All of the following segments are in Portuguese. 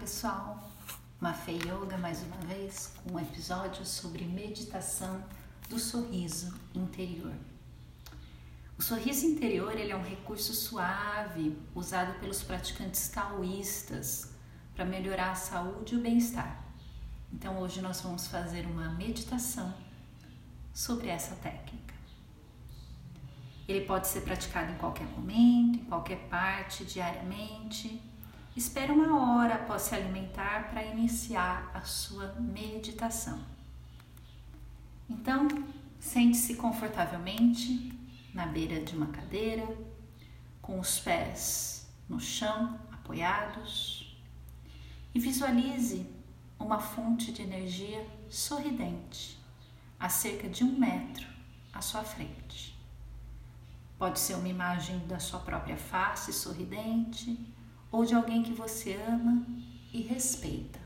pessoal, Mafê Yoga mais uma vez com um episódio sobre meditação do sorriso interior. O sorriso interior ele é um recurso suave usado pelos praticantes taoístas para melhorar a saúde e o bem-estar. Então hoje nós vamos fazer uma meditação sobre essa técnica. Ele pode ser praticado em qualquer momento, em qualquer parte, diariamente Espere uma hora após se alimentar para iniciar a sua meditação. Então, sente-se confortavelmente na beira de uma cadeira, com os pés no chão, apoiados, e visualize uma fonte de energia sorridente a cerca de um metro à sua frente. Pode ser uma imagem da sua própria face sorridente ou de alguém que você ama e respeita.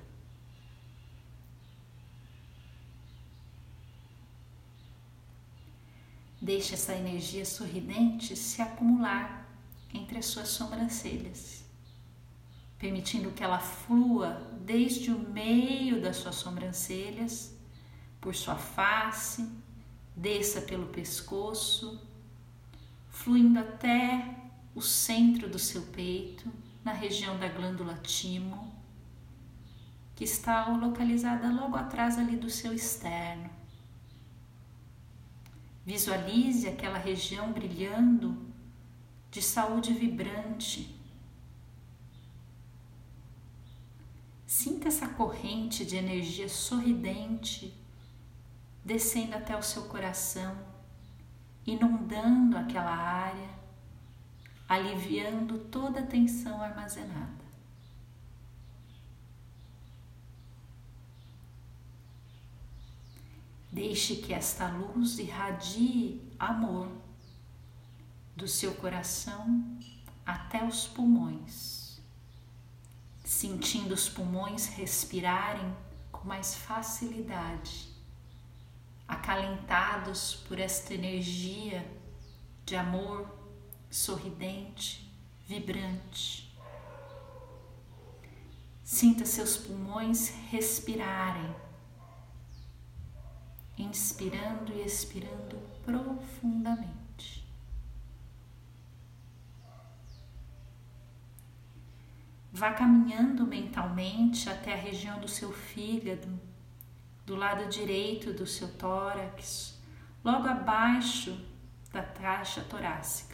Deixe essa energia sorridente se acumular entre as suas sobrancelhas, permitindo que ela flua desde o meio das suas sobrancelhas, por sua face, desça pelo pescoço, fluindo até o centro do seu peito na região da glândula timo, que está localizada logo atrás ali do seu externo. Visualize aquela região brilhando de saúde vibrante. Sinta essa corrente de energia sorridente descendo até o seu coração, inundando aquela área aliviando toda a tensão armazenada. Deixe que esta luz irradie amor do seu coração até os pulmões, sentindo os pulmões respirarem com mais facilidade, acalentados por esta energia de amor sorridente, vibrante. Sinta seus pulmões respirarem, inspirando e expirando profundamente. Vá caminhando mentalmente até a região do seu fígado, do lado direito do seu tórax, logo abaixo da caixa torácica.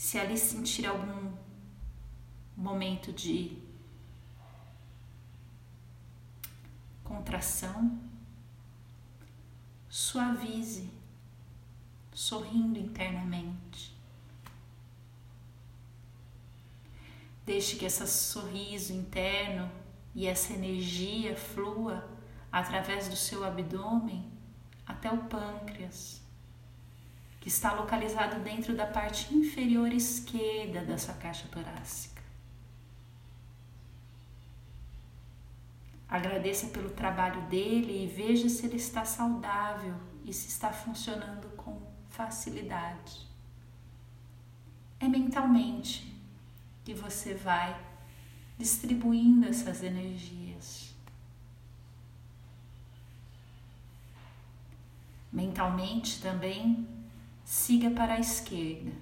Se ali sentir algum momento de contração, suavize, sorrindo internamente. Deixe que esse sorriso interno e essa energia flua através do seu abdômen até o pâncreas que está localizado dentro da parte inferior esquerda da sua caixa torácica. Agradeça pelo trabalho dele e veja se ele está saudável e se está funcionando com facilidade. É mentalmente que você vai distribuindo essas energias. Mentalmente também siga para a esquerda,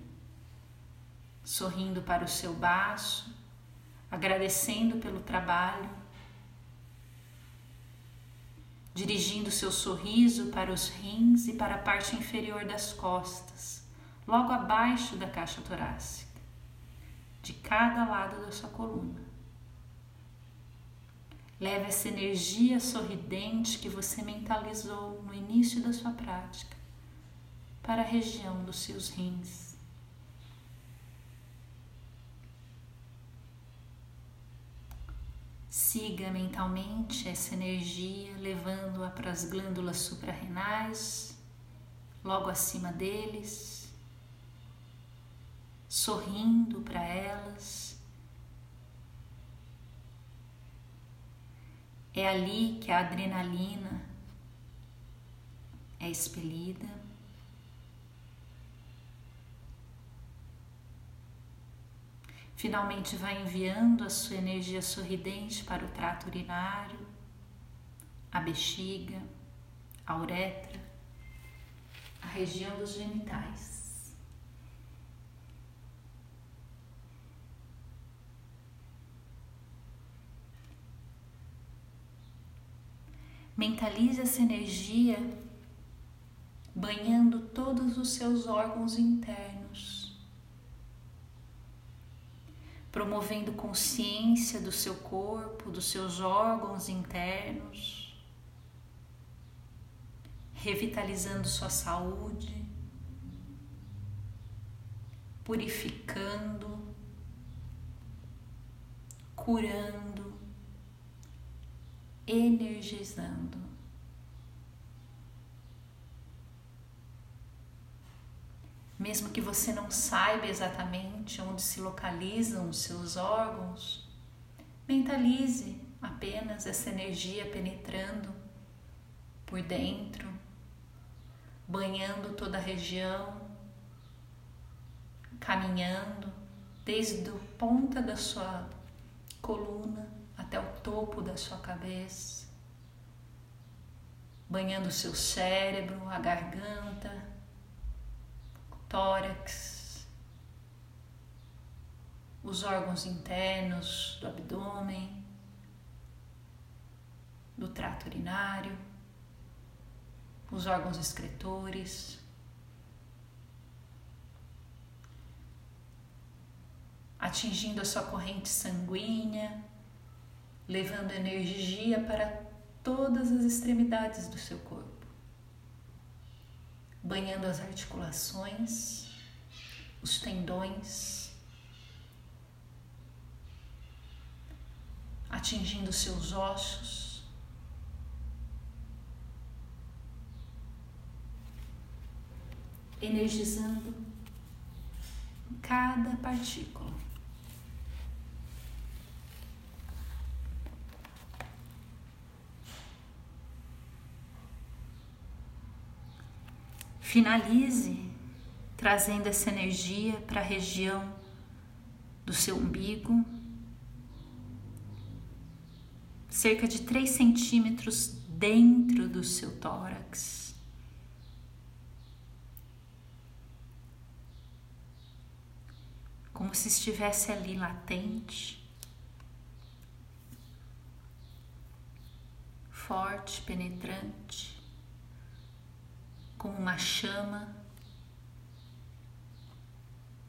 sorrindo para o seu baço, agradecendo pelo trabalho, dirigindo seu sorriso para os rins e para a parte inferior das costas, logo abaixo da caixa torácica, de cada lado da sua coluna. Leve essa energia sorridente que você mentalizou no início da sua prática para a região dos seus rins. Siga mentalmente essa energia, levando-a para as glândulas suprarrenais, logo acima deles, sorrindo para elas. É ali que a adrenalina é expelida. Finalmente vai enviando a sua energia sorridente para o trato urinário, a bexiga, a uretra, a região dos genitais. Mentalize essa energia banhando todos os seus órgãos internos promovendo consciência do seu corpo, dos seus órgãos internos, revitalizando sua saúde, purificando, curando, energizando. Mesmo que você não saiba exatamente onde se localizam os seus órgãos, mentalize apenas essa energia penetrando por dentro, banhando toda a região, caminhando desde a ponta da sua coluna até o topo da sua cabeça, banhando o seu cérebro, a garganta, tórax, os órgãos internos do abdômen, do trato urinário, os órgãos excretores, atingindo a sua corrente sanguínea, levando energia para todas as extremidades do seu corpo banhando as articulações, os tendões, atingindo seus ossos. Energizando cada partícula. Finalize trazendo essa energia para a região do seu umbigo, cerca de 3 centímetros dentro do seu tórax. Como se estivesse ali latente, forte, penetrante como uma chama,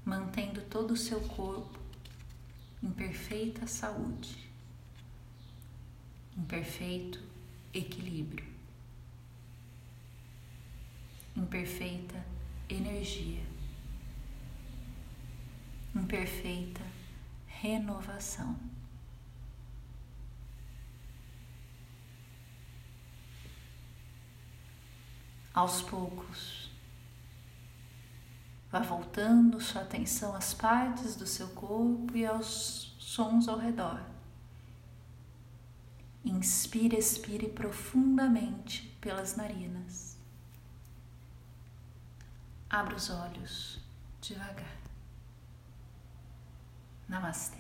mantendo todo o seu corpo em perfeita saúde, em perfeito equilíbrio, em perfeita energia, em perfeita renovação. Aos poucos. Vá voltando sua atenção às partes do seu corpo e aos sons ao redor. Inspire, expire profundamente pelas narinas. Abra os olhos devagar. Namastê.